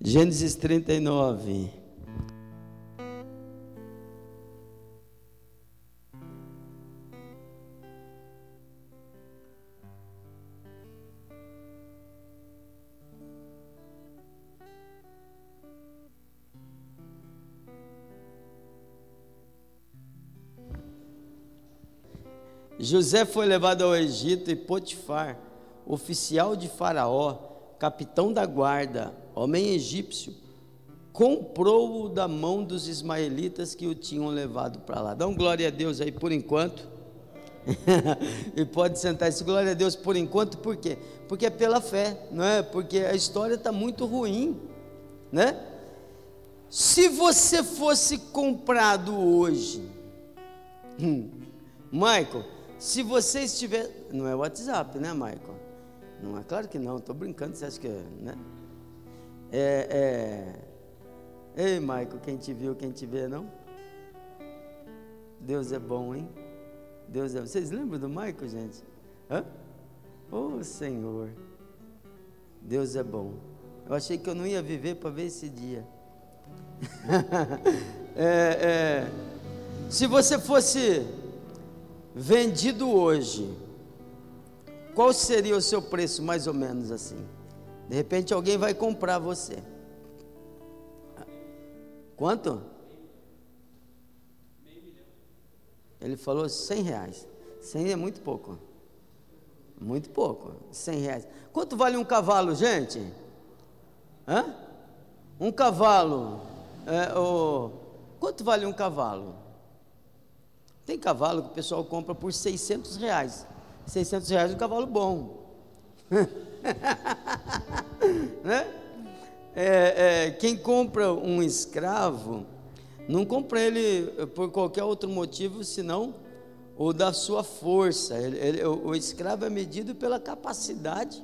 Gênesis 39. José foi levado ao Egito e Potifar, oficial de Faraó, capitão da guarda, homem egípcio, comprou-o da mão dos ismaelitas que o tinham levado para lá. Dá um glória a Deus aí por enquanto. e pode sentar esse glória a Deus por enquanto, por quê? Porque é pela fé, não é? Porque a história está muito ruim, né? Se você fosse comprado hoje, hum, Michael, se você estiver. Não é WhatsApp, né, Michael? Não é claro que não, estou brincando, você acha que é, né? É, é... Ei, Michael, quem te viu, quem te vê, não? Deus é bom, hein? Deus é. Vocês lembram do Michael, gente? Hã? Oh, Senhor. Deus é bom. Eu achei que eu não ia viver para ver esse dia. é, é, se você fosse vendido hoje, qual seria o seu preço, mais ou menos assim? De repente alguém vai comprar você. Quanto? Ele falou 100 reais. 100 é muito pouco. Muito pouco. 100 reais. Quanto vale um cavalo, gente? Hã? Um cavalo. É, oh, quanto vale um cavalo? Tem cavalo que o pessoal compra por 600 reais. 600 reais é um cavalo bom. né? É, é, quem compra um escravo, não compra ele por qualquer outro motivo senão o da sua força. Ele, ele, o, o, escravo é medido pela capacidade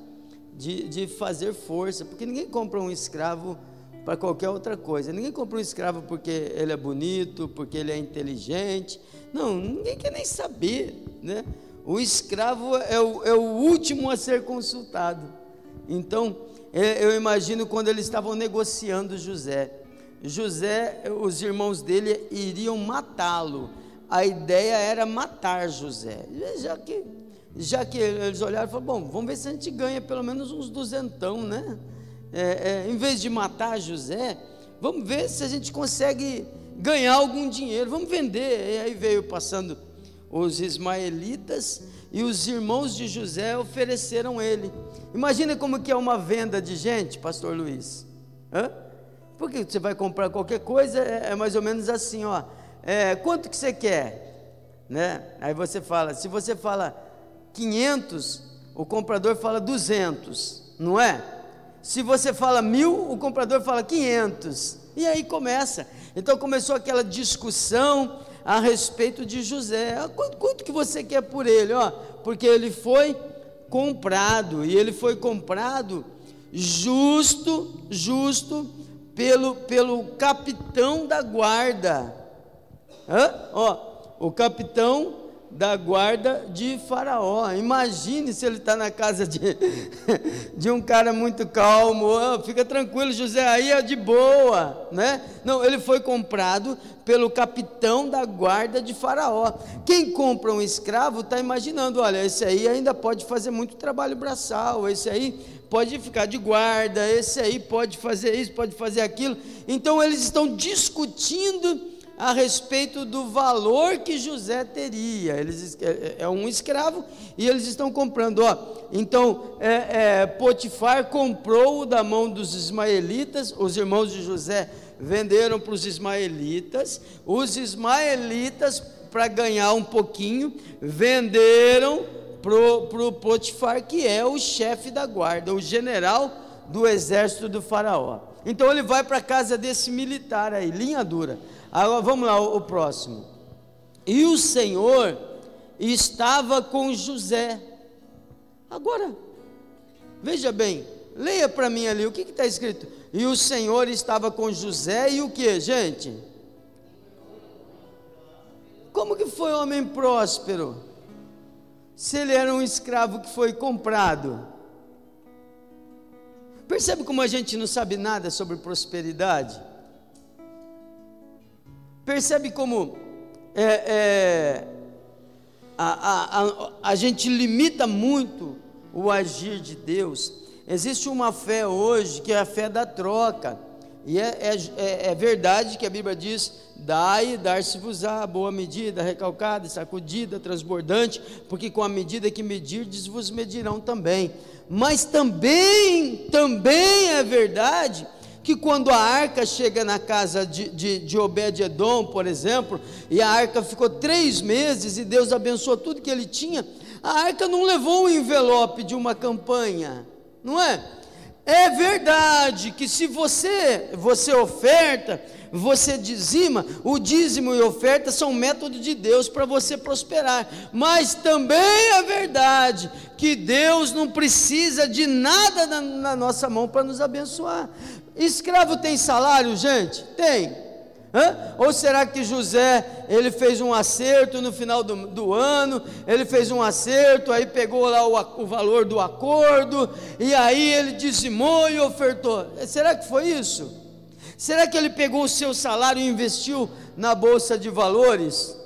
de, de fazer força, porque ninguém compra um escravo para qualquer outra coisa. Ninguém compra um escravo porque ele é bonito, porque ele é inteligente. Não, ninguém quer nem saber, né? O escravo é o, é o último a ser consultado. Então, é, eu imagino quando eles estavam negociando José. José, os irmãos dele iriam matá-lo. A ideia era matar José. Já que, já que eles olharam e falaram: bom, vamos ver se a gente ganha pelo menos uns duzentão, né? é, é, em vez de matar José, vamos ver se a gente consegue ganhar algum dinheiro, vamos vender. E aí veio passando os ismaelitas e os irmãos de José ofereceram ele. Imagina como que é uma venda de gente, pastor Luiz. Hã? Porque você vai comprar qualquer coisa, é, é mais ou menos assim, ó. É, quanto que você quer? Né? Aí você fala, se você fala 500, o comprador fala 200, não é? Se você fala mil, o comprador fala 500. E aí começa. Então começou aquela discussão a respeito de José. Quanto, quanto que você quer por ele? Ó, porque ele foi comprado. E ele foi comprado justo, justo pelo, pelo capitão da guarda. Hã? Ó, o capitão da guarda de Faraó. Imagine se ele está na casa de, de um cara muito calmo. Oh, fica tranquilo, José, aí é de boa, né? Não, ele foi comprado pelo capitão da guarda de Faraó. Quem compra um escravo está imaginando: olha, esse aí ainda pode fazer muito trabalho braçal, esse aí pode ficar de guarda, esse aí pode fazer isso, pode fazer aquilo. Então eles estão discutindo a respeito do valor que José teria. Eles, é, é, é um escravo e eles estão comprando. Ó, então, é, é, Potifar comprou da mão dos ismaelitas, os irmãos de José venderam para os ismaelitas, os ismaelitas, para ganhar um pouquinho, venderam para o Potifar, que é o chefe da guarda, o general do exército do faraó. Então ele vai para a casa desse militar aí, linha dura. Agora vamos lá, o, o próximo. E o Senhor estava com José. Agora, veja bem, leia para mim ali, o que está escrito? E o Senhor estava com José e o que, gente? Como que foi homem próspero? Se ele era um escravo que foi comprado. Percebe como a gente não sabe nada sobre prosperidade? Percebe como é, é, a, a, a, a gente limita muito o agir de Deus. Existe uma fé hoje que é a fé da troca. E é, é, é, é verdade que a Bíblia diz: dai dar-se-vos-á, boa medida, recalcada, sacudida, transbordante, porque com a medida que medirdes vos medirão também. Mas também, também é verdade que quando a arca chega na casa de, de, de Obed-Edom, por exemplo, e a arca ficou três meses e Deus abençoou tudo que ele tinha, a arca não levou um envelope de uma campanha, não é? É verdade que se você, você oferta, você dizima, o dízimo e oferta são método de Deus para você prosperar. Mas também é verdade que Deus não precisa de nada na, na nossa mão para nos abençoar. Escravo tem salário, gente? Tem. Hã? Ou será que José, ele fez um acerto no final do, do ano, ele fez um acerto, aí pegou lá o, o, valor do acordo, e aí ele dizimou e ofertou? Será que foi isso? Será que ele pegou o seu salário e investiu na bolsa de valores?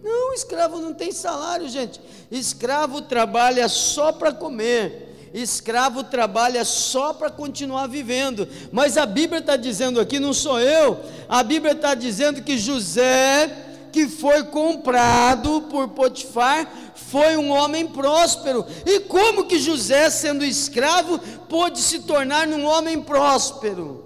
Não, escravo não tem salário, gente. Escravo trabalha só para comer escravo trabalha só para continuar vivendo. Mas a Bíblia está dizendo aqui, não sou eu, a Bíblia está dizendo que José, que foi comprado por Potifar, foi um homem próspero. E como que José, sendo escravo, pôde se tornar um homem próspero?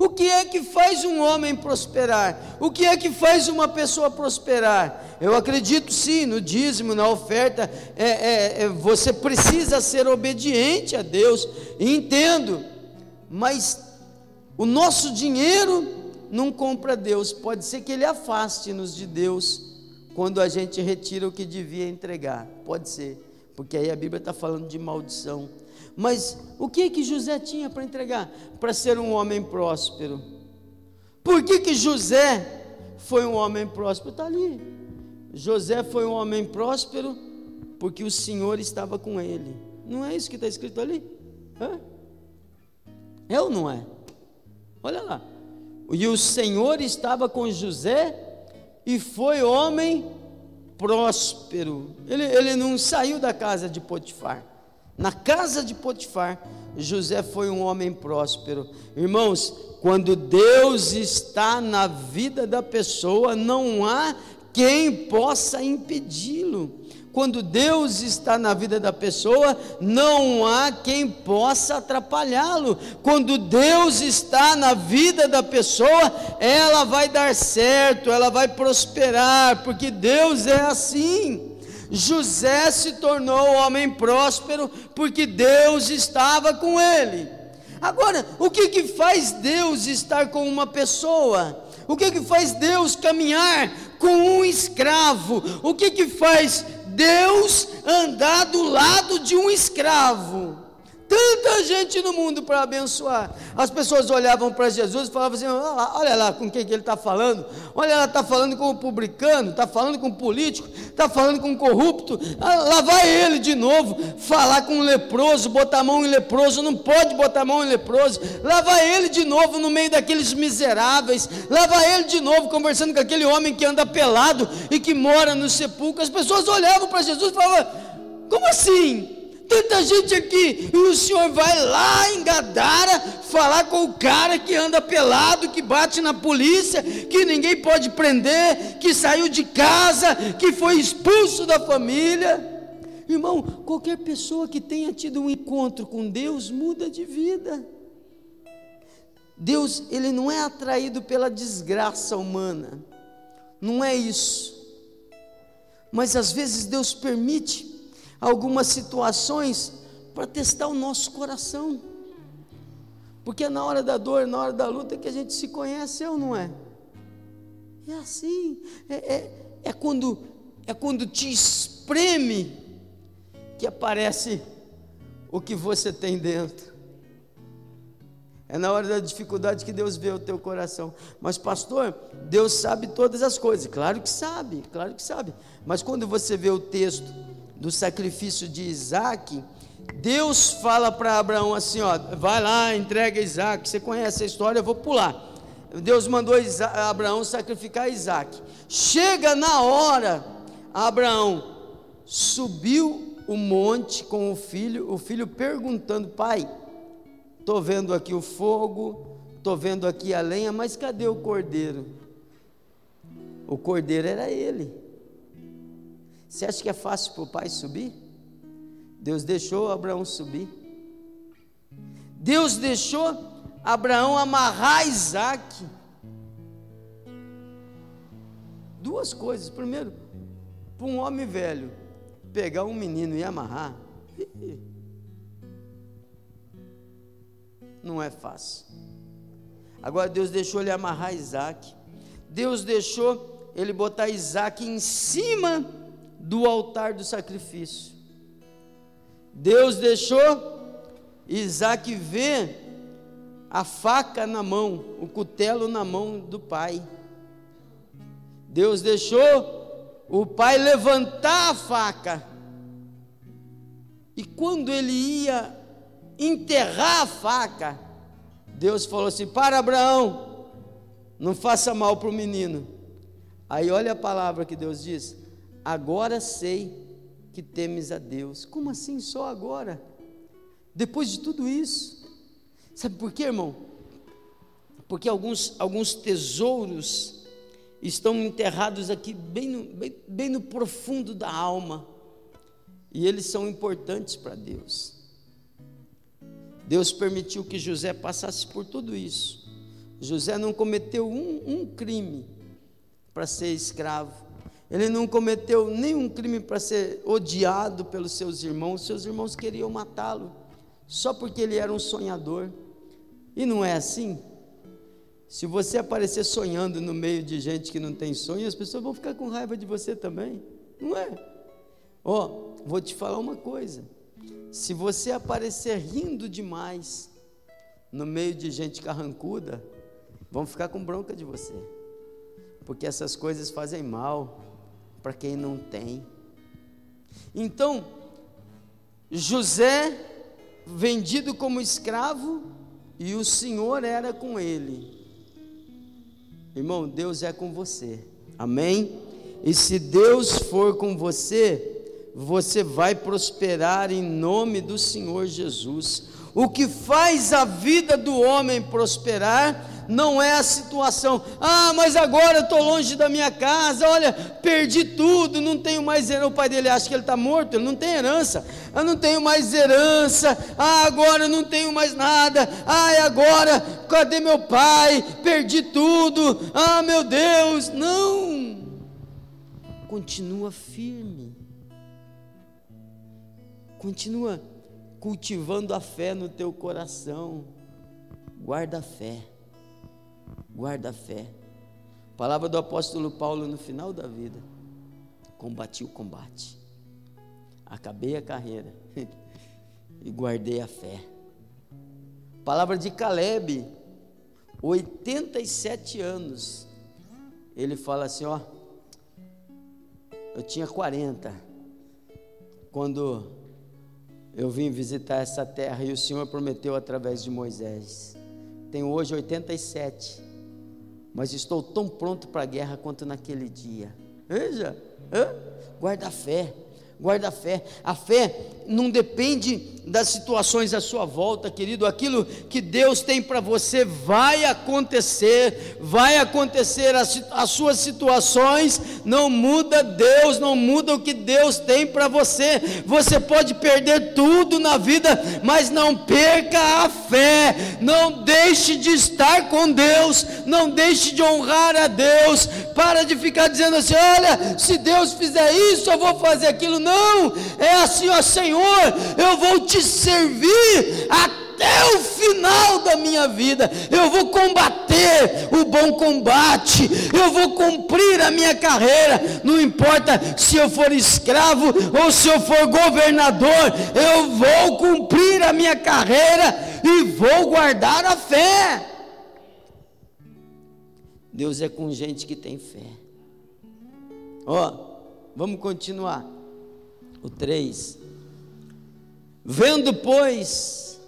O que é que faz um homem prosperar? O que é que faz uma pessoa prosperar? Eu acredito sim no dízimo, na oferta. É, é, é, você precisa ser obediente a Deus, entendo. Mas o nosso dinheiro não compra Deus. Pode ser que Ele afaste-nos de Deus quando a gente retira o que devia entregar. Pode ser, porque aí a Bíblia está falando de maldição. Mas o que que José tinha para entregar? Para ser um homem próspero. Por que que José foi um homem próspero? Está ali. José foi um homem próspero porque o Senhor estava com ele. Não é isso que está escrito ali? É? é ou não é? Olha lá. E o Senhor estava com José e foi homem próspero. Ele, ele não saiu da casa de Potifar. Na casa de Potifar, José foi um homem próspero. Irmãos, quando Deus está na vida da pessoa, não há quem possa impedi-lo. Quando Deus está na vida da pessoa, não há quem possa atrapalhá-lo. Quando Deus está na vida da pessoa, ela vai dar certo, ela vai prosperar, porque Deus é assim. José se tornou homem próspero porque Deus estava com ele. Agora, o que que faz Deus estar com uma pessoa? O que que faz Deus caminhar com um escravo? O que que faz Deus andar do lado de um escravo? Tanta gente no mundo para abençoar. As pessoas olhavam para Jesus e falavam assim: olha lá, com quem que ele está falando, olha lá, está falando com o publicano, está falando com o político, está falando com o corrupto. Ah, lá vai ele de novo, falar com o leproso, botar a mão em leproso, não pode botar a mão em leproso. Lá vai ele de novo no meio daqueles miseráveis, lá vai ele de novo conversando com aquele homem que anda pelado e que mora no sepulcro. As pessoas olhavam para Jesus e falavam: como assim? Tanta gente aqui, e o senhor vai lá em Gadara falar com o cara que anda pelado, que bate na polícia, que ninguém pode prender, que saiu de casa, que foi expulso da família. Irmão, qualquer pessoa que tenha tido um encontro com Deus muda de vida. Deus, ele não é atraído pela desgraça humana. Não é isso. Mas às vezes Deus permite algumas situações para testar o nosso coração. Porque é na hora da dor, na hora da luta que a gente se conhece, é ou não é? É assim. É, é, é, quando, é quando te espreme que aparece o que você tem dentro. É na hora da dificuldade que Deus vê o teu coração. Mas, pastor, Deus sabe todas as coisas. Claro que sabe, claro que sabe. Mas quando você vê o texto do sacrifício de Isaac, Deus fala para Abraão assim: ó, vai lá, entrega Isaac. Você conhece a história, eu vou pular. Deus mandou Abraão sacrificar Isaac. Chega na hora, Abraão subiu o monte com o filho, o filho perguntando: Pai, estou vendo aqui o fogo, estou vendo aqui a lenha, mas cadê o cordeiro? O cordeiro era ele. Você acha que é fácil para o pai subir? Deus deixou Abraão subir. Deus deixou Abraão amarrar Isaac. Duas coisas. Primeiro, para um homem velho pegar um menino e amarrar, não é fácil. Agora Deus deixou ele amarrar Isaac. Deus deixou ele botar Isaac em cima do altar do sacrifício. Deus deixou Isaac ver a faca na mão, o cutelo na mão do pai. Deus deixou o pai levantar a faca. E quando ele ia enterrar a faca, Deus falou assim: Para Abraão, não faça mal para o menino. Aí olha a palavra que Deus diz: Agora sei que temes a Deus. Como assim só agora? Depois de tudo isso? Sabe por quê, irmão? Porque alguns, alguns tesouros estão enterrados aqui bem no, bem, bem no profundo da alma, e eles são importantes para Deus. Deus permitiu que José passasse por tudo isso. José não cometeu um, um crime para ser escravo, ele não cometeu nenhum crime para ser odiado pelos seus irmãos, seus irmãos queriam matá-lo, só porque ele era um sonhador. E não é assim? Se você aparecer sonhando no meio de gente que não tem sonho, as pessoas vão ficar com raiva de você também. Não é? Ó, oh, vou te falar uma coisa. Se você aparecer rindo demais no meio de gente carrancuda, vão ficar com bronca de você. Porque essas coisas fazem mal para quem não tem. Então, José, vendido como escravo, e o Senhor era com ele. Irmão, Deus é com você. Amém? E se Deus for com você, você vai prosperar em nome do Senhor Jesus. O que faz a vida do homem prosperar não é a situação. Ah, mas agora eu estou longe da minha casa, olha, perdi tudo, não tenho mais herança. O pai dele acha que ele está morto, ele não tem herança. Eu não tenho mais herança. Ah, agora eu não tenho mais nada. Ah, agora, cadê meu pai? Perdi tudo. Ah, meu Deus. Não. Continua firme. Continua cultivando a fé no teu coração. Guarda a fé guarda a fé. Palavra do apóstolo Paulo no final da vida. Combati o combate. Acabei a carreira e guardei a fé. Palavra de Caleb, 87 anos. Ele fala assim, ó, eu tinha 40 quando eu vim visitar essa terra e o Senhor prometeu através de Moisés. Tenho hoje 87 mas estou tão pronto para a guerra quanto naquele dia. Veja, guarda a fé, guarda a fé. A fé não depende das situações à sua volta, querido. Aquilo que Deus tem para você vai acontecer, vai acontecer. As, as suas situações não muda Deus, não muda o que Deus tem para você. Você pode perder tudo na vida, mas não perca a fé. Não deixe de estar com Deus, não deixe de honrar a Deus. Para de ficar dizendo assim: olha, se Deus fizer isso, eu vou fazer aquilo. Não, é assim, ó Senhor eu vou te servir até o final da minha vida. Eu vou combater o bom combate. Eu vou cumprir a minha carreira. Não importa se eu for escravo ou se eu for governador, eu vou cumprir a minha carreira e vou guardar a fé. Deus é com gente que tem fé. Ó, vamos continuar. O 3. Vendo, pois,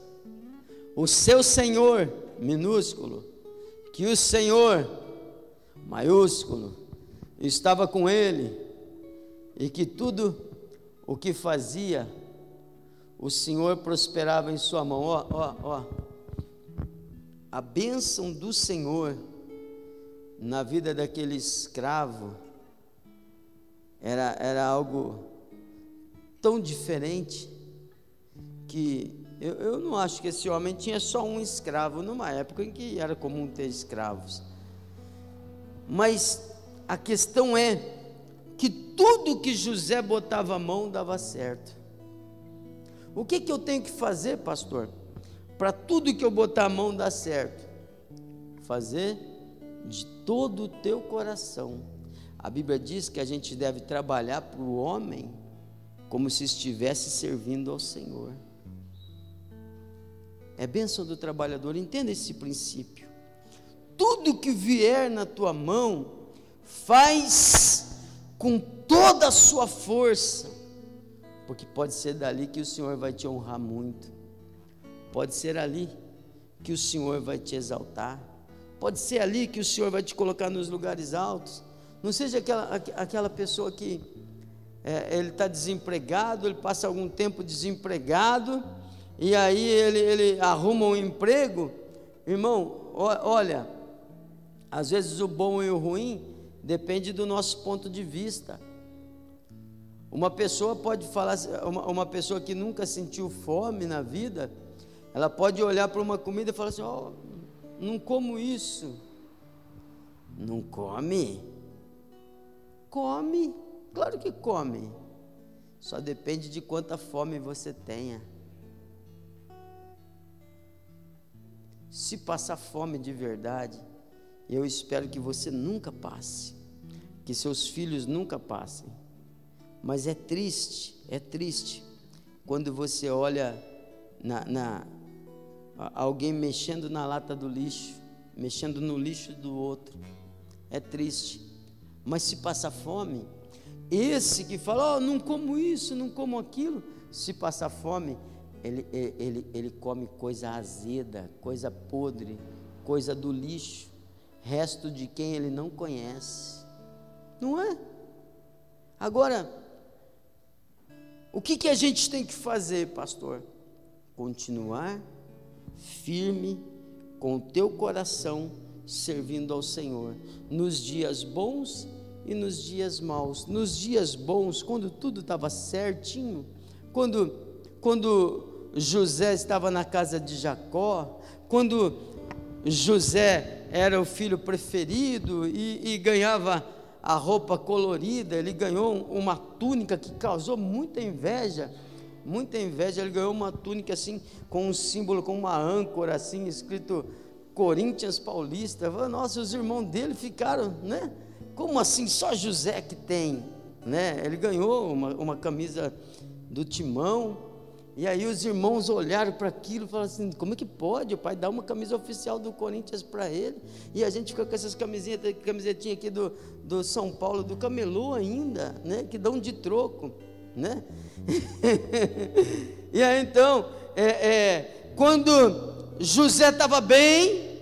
o seu senhor, minúsculo, que o Senhor, maiúsculo, estava com ele e que tudo o que fazia, o Senhor prosperava em sua mão. Ó, ó, ó. A bênção do Senhor na vida daquele escravo era, era algo tão diferente que eu, eu não acho que esse homem tinha só um escravo numa época em que era comum ter escravos. Mas a questão é que tudo que José botava a mão dava certo. O que, que eu tenho que fazer, pastor? Para tudo que eu botar a mão dar certo? Fazer de todo o teu coração. A Bíblia diz que a gente deve trabalhar para o homem como se estivesse servindo ao Senhor. É bênção do trabalhador, entenda esse princípio. Tudo que vier na tua mão, faz com toda a sua força, porque pode ser dali que o Senhor vai te honrar muito, pode ser ali que o Senhor vai te exaltar, pode ser ali que o Senhor vai te colocar nos lugares altos. Não seja aquela, aquela pessoa que é, ele está desempregado, ele passa algum tempo desempregado, e aí ele, ele arruma um emprego. Irmão, olha, às vezes o bom e o ruim depende do nosso ponto de vista. Uma pessoa pode falar, uma, uma pessoa que nunca sentiu fome na vida, ela pode olhar para uma comida e falar assim: oh, não como isso. Não come? Come, claro que come. Só depende de quanta fome você tenha. Se passar fome de verdade, eu espero que você nunca passe, que seus filhos nunca passem. Mas é triste, é triste quando você olha na, na alguém mexendo na lata do lixo, mexendo no lixo do outro. É triste. Mas se passa fome, esse que fala, oh, não como isso, não como aquilo, se passar fome, ele, ele, ele come coisa azeda, coisa podre, coisa do lixo, resto de quem ele não conhece. Não é? Agora, o que, que a gente tem que fazer, pastor? Continuar firme com o teu coração servindo ao Senhor, nos dias bons e nos dias maus. Nos dias bons, quando tudo estava certinho, quando, quando José estava na casa de Jacó, quando José era o filho preferido e, e ganhava a roupa colorida, ele ganhou uma túnica que causou muita inveja muita inveja. Ele ganhou uma túnica assim, com um símbolo, com uma âncora assim, escrito Corinthians Paulista. Nossa, os irmãos dele ficaram, né? Como assim? Só José que tem, né? Ele ganhou uma, uma camisa do timão. E aí os irmãos olharam para aquilo e falaram assim: como é que pode? O pai dá uma camisa oficial do Corinthians para ele. E a gente fica com essas camisinhas, camisetinhas aqui do, do São Paulo, do Camelô ainda, né? Que dão de troco, né? e aí então, é, é, quando José estava bem,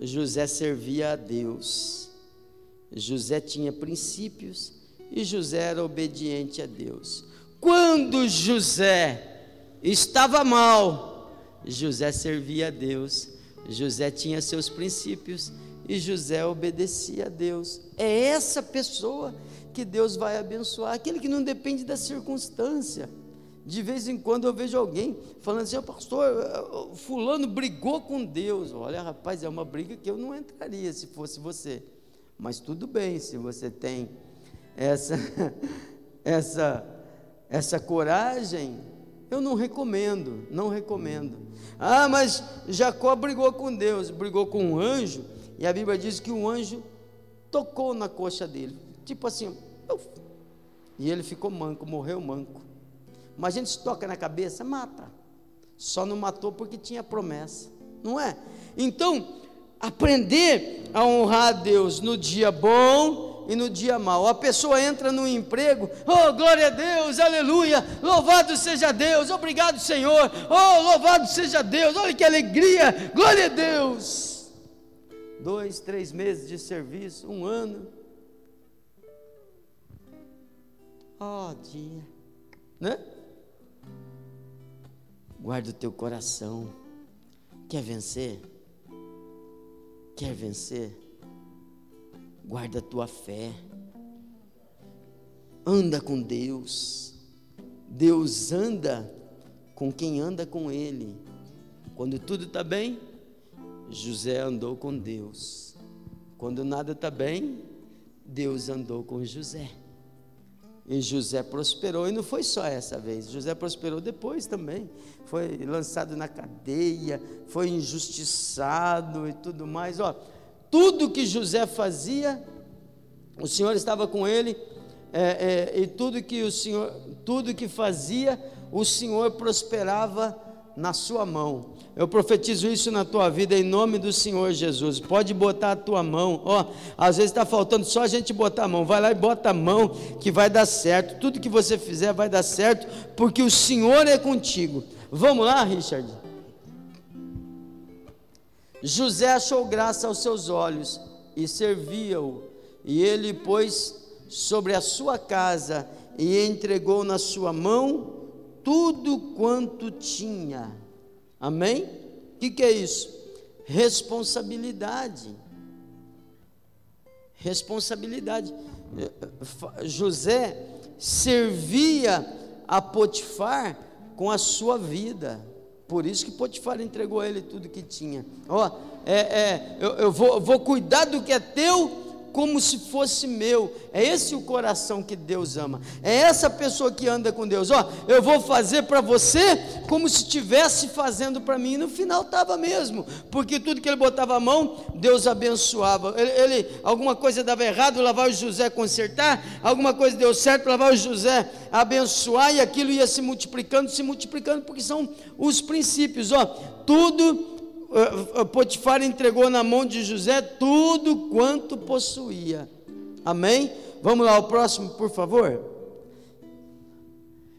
José servia a Deus. José tinha princípios e José era obediente a Deus. Quando José estava mal, José servia a Deus. José tinha seus princípios e José obedecia a Deus. É essa pessoa que Deus vai abençoar, aquele que não depende da circunstância. De vez em quando eu vejo alguém falando assim, pastor, fulano brigou com Deus. Olha, rapaz, é uma briga que eu não entraria se fosse você. Mas tudo bem, se você tem essa essa essa coragem, eu não recomendo, não recomendo. Ah, mas Jacó brigou com Deus, brigou com um anjo, e a Bíblia diz que um anjo tocou na coxa dele, tipo assim, uf, e ele ficou manco, morreu manco. Mas a gente toca na cabeça, mata. Só não matou porque tinha promessa, não é? Então, aprender a honrar a Deus no dia bom e no dia mau. A pessoa entra no emprego, oh, glória a Deus, aleluia, louvado seja Deus, obrigado Senhor, oh, louvado seja Deus, olha que alegria, glória a Deus. Dois, três meses de serviço, um ano. Oh, dia, né? Guarda o teu coração. Quer vencer? Quer vencer? Guarda a tua fé. Anda com Deus. Deus anda com quem anda com Ele. Quando tudo está bem, José andou com Deus. Quando nada está bem, Deus andou com José. E José prosperou, e não foi só essa vez, José prosperou depois também. Foi lançado na cadeia, foi injustiçado e tudo mais. Ó, tudo que José fazia, o Senhor estava com ele, é, é, e tudo que o Senhor, tudo que fazia, o Senhor prosperava na sua mão. Eu profetizo isso na tua vida em nome do Senhor Jesus. Pode botar a tua mão. Ó, oh, às vezes está faltando só a gente botar a mão. Vai lá e bota a mão que vai dar certo. Tudo que você fizer vai dar certo, porque o Senhor é contigo. Vamos lá, Richard. José achou graça aos seus olhos e servia-o. E ele pôs sobre a sua casa e entregou na sua mão tudo quanto tinha. Amém? O que, que é isso? Responsabilidade. Responsabilidade. José servia a Potifar com a sua vida. Por isso que Potifar entregou a ele tudo que tinha. Ó, é, é, eu, eu vou, vou cuidar do que é teu como se fosse meu. É esse o coração que Deus ama. É essa pessoa que anda com Deus. Ó, eu vou fazer para você como se estivesse fazendo para mim. E no final estava mesmo, porque tudo que ele botava a mão, Deus abençoava. Ele, ele alguma coisa dava errado, lá vai o José consertar. Alguma coisa deu certo, lá vai o José abençoar e aquilo ia se multiplicando, se multiplicando, porque são os princípios. Ó, tudo Potifar entregou na mão de José tudo quanto possuía. Amém? Vamos lá, o próximo, por favor.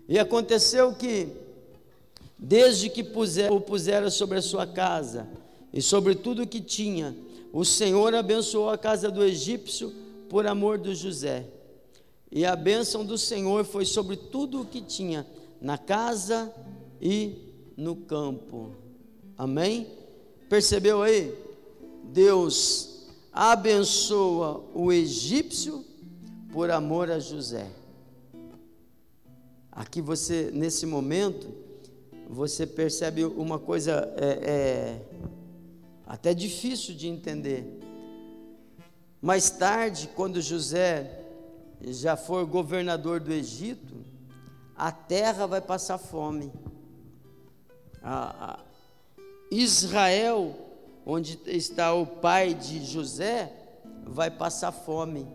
E aconteceu que, desde que puser, o pusera sobre a sua casa e sobre tudo o que tinha, o Senhor abençoou a casa do egípcio por amor de José. E a bênção do Senhor foi sobre tudo o que tinha, na casa e no campo. Amém? Percebeu aí? Deus abençoa o egípcio por amor a José. Aqui você, nesse momento, você percebe uma coisa é, é, até difícil de entender. Mais tarde, quando José já for governador do Egito, a terra vai passar fome. A, Israel, onde está o pai de José, vai passar fome.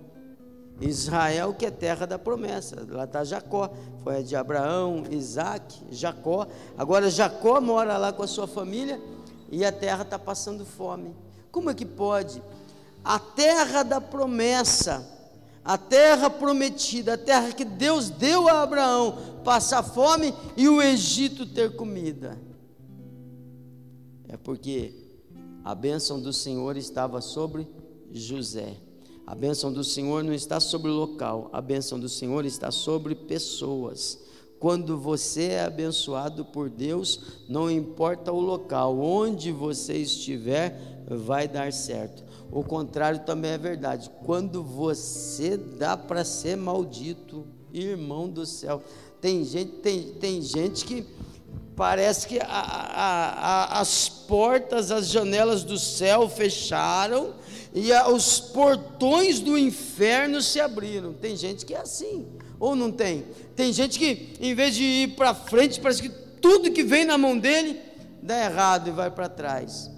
Israel, que é terra da promessa, lá está Jacó, foi a de Abraão, Isaac, Jacó. Agora Jacó mora lá com a sua família e a terra está passando fome. Como é que pode? A terra da promessa, a terra prometida, a terra que Deus deu a Abraão, passar fome e o Egito ter comida. É porque a bênção do Senhor estava sobre José. A bênção do Senhor não está sobre o local, a bênção do Senhor está sobre pessoas. Quando você é abençoado por Deus, não importa o local, onde você estiver, vai dar certo. O contrário também é verdade. Quando você dá para ser maldito, irmão do céu, tem gente, tem, tem gente que Parece que a, a, a, as portas, as janelas do céu fecharam e os portões do inferno se abriram. Tem gente que é assim, ou não tem? Tem gente que, em vez de ir para frente, parece que tudo que vem na mão dele dá errado e vai para trás.